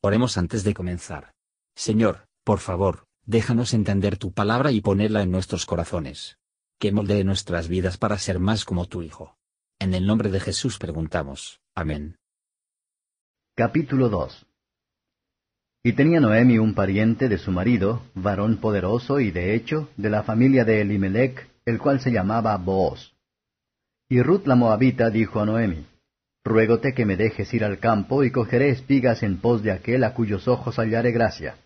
Oremos antes de comenzar. Señor, por favor, déjanos entender tu palabra y ponerla en nuestros corazones. Que moldee nuestras vidas para ser más como tu Hijo. En el nombre de Jesús preguntamos. Amén. Capítulo 2 Y tenía Noemi un pariente de su marido, varón poderoso y de hecho, de la familia de Elimelech, el cual se llamaba Booz. Y Ruth la Moabita dijo a Noemi, Ruégote que me dejes ir al campo y cogeré espigas en pos de aquel a cuyos ojos hallaré gracia.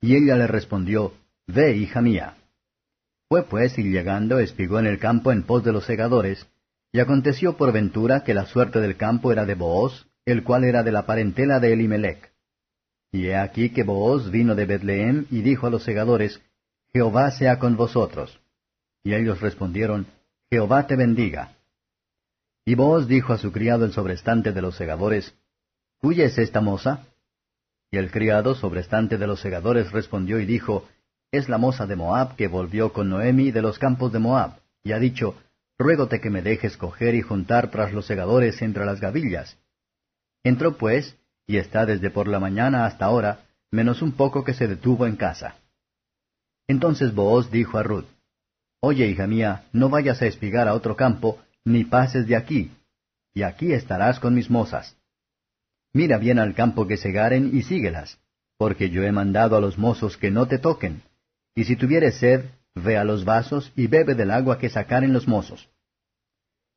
Y ella le respondió, Ve, hija mía. Fue pues y llegando espigó en el campo en pos de los segadores, y aconteció por ventura que la suerte del campo era de Booz, el cual era de la parentela de Elimelech. Y he aquí que Booz vino de Betlehem y dijo a los segadores, Jehová sea con vosotros. Y ellos respondieron, Jehová te bendiga. Y Booz dijo a su criado el sobrestante de los segadores, ¿Cuya es esta moza? Y el criado sobrestante de los segadores respondió y dijo, Es la moza de Moab que volvió con Noemi de los campos de Moab, y ha dicho, Ruégote que me dejes coger y juntar tras los segadores entre las gavillas. Entró pues, y está desde por la mañana hasta ahora, menos un poco que se detuvo en casa. Entonces Booz dijo a Ruth, Oye, hija mía, no vayas a espigar a otro campo, ni pases de aquí, y aquí estarás con mis mozas. Mira bien al campo que segaren y síguelas, porque yo he mandado a los mozos que no te toquen, y si tuvieres sed, ve a los vasos y bebe del agua que sacaren los mozos.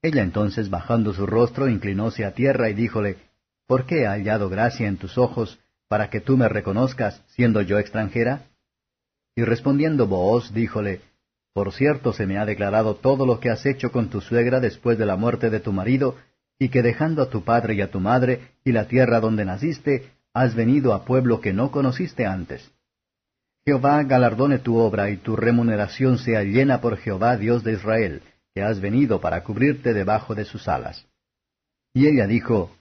Ella entonces, bajando su rostro, inclinóse a tierra y díjole, ¿Por qué he hallado gracia en tus ojos, para que tú me reconozcas, siendo yo extranjera? Y respondiendo Booz, díjole, por cierto se me ha declarado todo lo que has hecho con tu suegra después de la muerte de tu marido, y que dejando a tu padre y a tu madre, y la tierra donde naciste, has venido a pueblo que no conociste antes. Jehová galardone tu obra y tu remuneración sea llena por Jehová Dios de Israel, que has venido para cubrirte debajo de sus alas. Y ella dijo,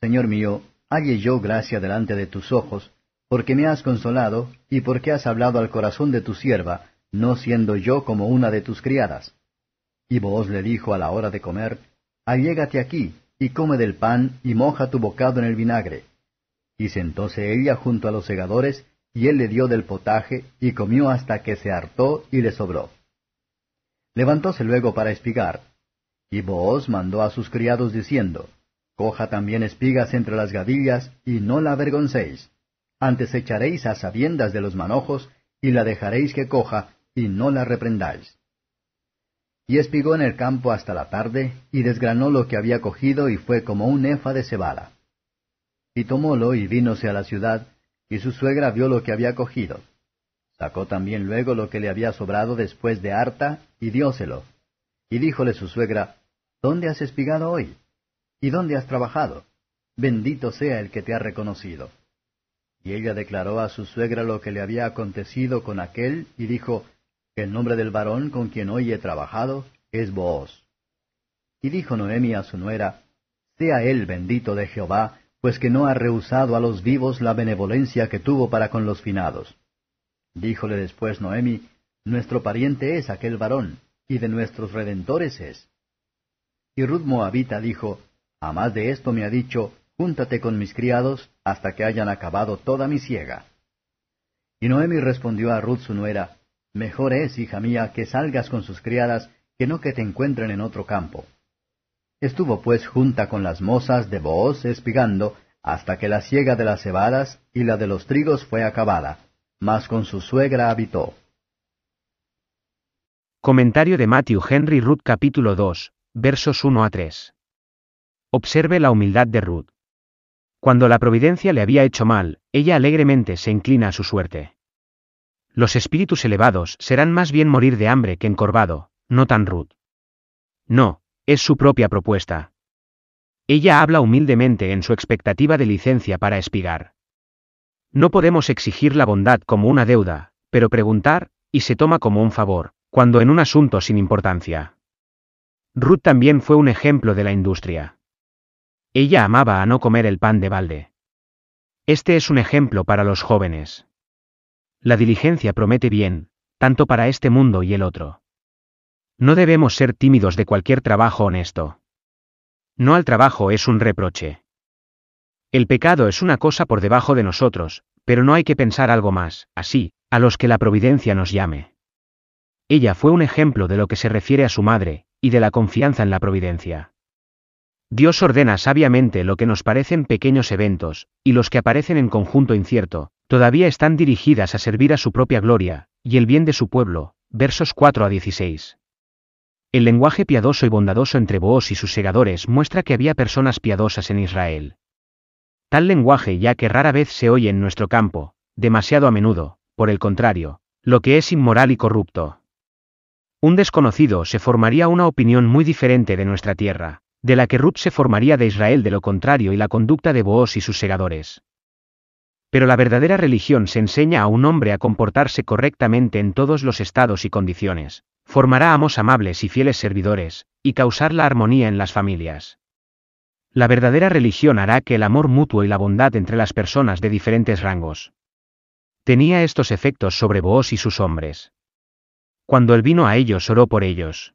Señor mío, halle yo gracia delante de tus ojos, porque me has consolado, y porque has hablado al corazón de tu sierva, no siendo yo como una de tus criadas. Y vos le dijo a la hora de comer, Allégate aquí, y come del pan, y moja tu bocado en el vinagre. Y sentóse ella junto a los segadores, y él le dio del potaje, y comió hasta que se hartó y le sobró. Levantóse luego para espigar, y Booz mandó a sus criados diciendo, Coja también espigas entre las gavillas, y no la avergoncéis. Antes echaréis a sabiendas de los manojos, y la dejaréis que coja, y no la reprendáis. Y espigó en el campo hasta la tarde, y desgranó lo que había cogido, y fue como un efa de cebada. Y tomólo, y vínose a la ciudad, y su suegra vio lo que había cogido. Sacó también luego lo que le había sobrado después de harta, y dióselo. Y díjole su suegra, ¿Dónde has espigado hoy? ¿Y dónde has trabajado? Bendito sea el que te ha reconocido. Y ella declaró a su suegra lo que le había acontecido con aquel, y dijo, el nombre del varón con quien hoy he trabajado es Booz. Y dijo Noemi a su nuera, Sea él bendito de Jehová, pues que no ha rehusado a los vivos la benevolencia que tuvo para con los finados. Díjole después Noemi, Nuestro pariente es aquel varón, y de nuestros redentores es. Y Ruth Moabita dijo, A más de esto me ha dicho, Júntate con mis criados hasta que hayan acabado toda mi siega. Y Noemi respondió a Ruth su nuera, Mejor es, hija mía, que salgas con sus criadas, que no que te encuentren en otro campo. Estuvo pues junta con las mozas de Booz espigando, hasta que la siega de las cebadas y la de los trigos fue acabada, mas con su suegra habitó. Comentario de Matthew Henry Ruth capítulo 2, versos 1 a 3. Observe la humildad de Ruth. Cuando la providencia le había hecho mal, ella alegremente se inclina a su suerte. Los espíritus elevados serán más bien morir de hambre que encorvado, no tan Ruth. No, es su propia propuesta. Ella habla humildemente en su expectativa de licencia para espigar. No podemos exigir la bondad como una deuda, pero preguntar, y se toma como un favor, cuando en un asunto sin importancia. Ruth también fue un ejemplo de la industria. Ella amaba a no comer el pan de balde. Este es un ejemplo para los jóvenes. La diligencia promete bien, tanto para este mundo y el otro. No debemos ser tímidos de cualquier trabajo honesto. No al trabajo es un reproche. El pecado es una cosa por debajo de nosotros, pero no hay que pensar algo más, así, a los que la providencia nos llame. Ella fue un ejemplo de lo que se refiere a su madre, y de la confianza en la providencia. Dios ordena sabiamente lo que nos parecen pequeños eventos, y los que aparecen en conjunto incierto, todavía están dirigidas a servir a su propia gloria, y el bien de su pueblo, versos 4 a 16. El lenguaje piadoso y bondadoso entre Boaz y sus segadores muestra que había personas piadosas en Israel. Tal lenguaje ya que rara vez se oye en nuestro campo, demasiado a menudo, por el contrario, lo que es inmoral y corrupto. Un desconocido se formaría una opinión muy diferente de nuestra tierra, de la que Ruth se formaría de Israel de lo contrario y la conducta de Booz y sus segadores. Pero la verdadera religión se enseña a un hombre a comportarse correctamente en todos los estados y condiciones, formará amos amables y fieles servidores, y causar la armonía en las familias. La verdadera religión hará que el amor mutuo y la bondad entre las personas de diferentes rangos. Tenía estos efectos sobre Booz y sus hombres. Cuando él vino a ellos oró por ellos.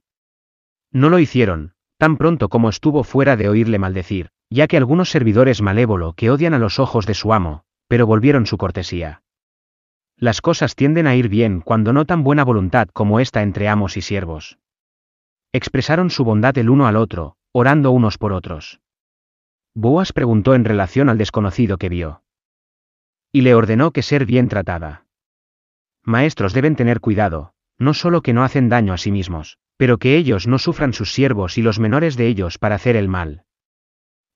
No lo hicieron, tan pronto como estuvo fuera de oírle maldecir, ya que algunos servidores malévolo que odian a los ojos de su amo, pero volvieron su cortesía. Las cosas tienden a ir bien cuando no tan buena voluntad como esta entre amos y siervos. Expresaron su bondad el uno al otro, orando unos por otros. Boas preguntó en relación al desconocido que vio. Y le ordenó que ser bien tratada. Maestros deben tener cuidado, no solo que no hacen daño a sí mismos, pero que ellos no sufran sus siervos y los menores de ellos para hacer el mal.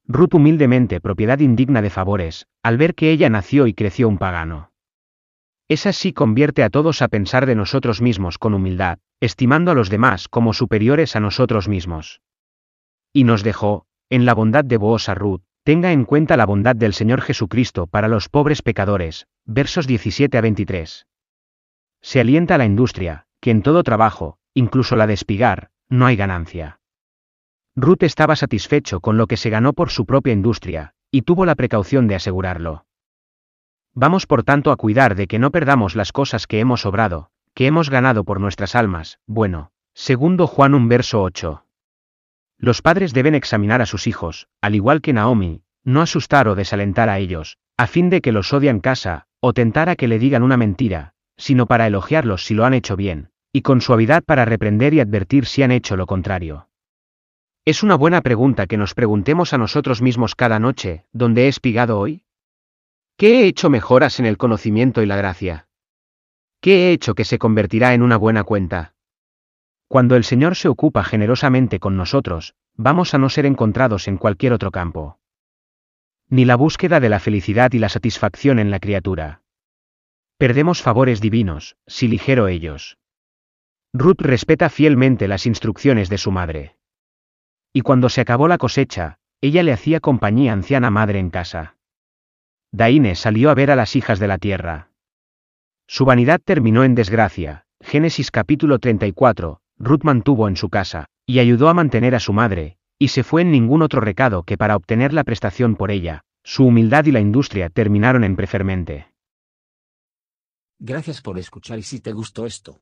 Ruth humildemente propiedad indigna de favores, al ver que ella nació y creció un pagano. Esa sí convierte a todos a pensar de nosotros mismos con humildad, estimando a los demás como superiores a nosotros mismos. Y nos dejó, en la bondad de Boaz a Ruth, tenga en cuenta la bondad del Señor Jesucristo para los pobres pecadores, versos 17 a 23. Se alienta la industria, que en todo trabajo, incluso la de espigar, no hay ganancia. Ruth estaba satisfecho con lo que se ganó por su propia industria, y tuvo la precaución de asegurarlo. Vamos por tanto a cuidar de que no perdamos las cosas que hemos obrado, que hemos ganado por nuestras almas, bueno, segundo Juan un verso 8. Los padres deben examinar a sus hijos, al igual que Naomi, no asustar o desalentar a ellos, a fin de que los odian casa, o tentar a que le digan una mentira, sino para elogiarlos si lo han hecho bien, y con suavidad para reprender y advertir si han hecho lo contrario. Es una buena pregunta que nos preguntemos a nosotros mismos cada noche, ¿dónde he espigado hoy? ¿Qué he hecho mejoras en el conocimiento y la gracia? ¿Qué he hecho que se convertirá en una buena cuenta? Cuando el Señor se ocupa generosamente con nosotros, vamos a no ser encontrados en cualquier otro campo. Ni la búsqueda de la felicidad y la satisfacción en la criatura. Perdemos favores divinos, si ligero ellos. Ruth respeta fielmente las instrucciones de su madre. Y cuando se acabó la cosecha, ella le hacía compañía anciana madre en casa. Daine salió a ver a las hijas de la tierra. Su vanidad terminó en desgracia, Génesis capítulo 34, Ruth mantuvo en su casa, y ayudó a mantener a su madre, y se fue en ningún otro recado que para obtener la prestación por ella, su humildad y la industria terminaron en prefermente. Gracias por escuchar y si te gustó esto,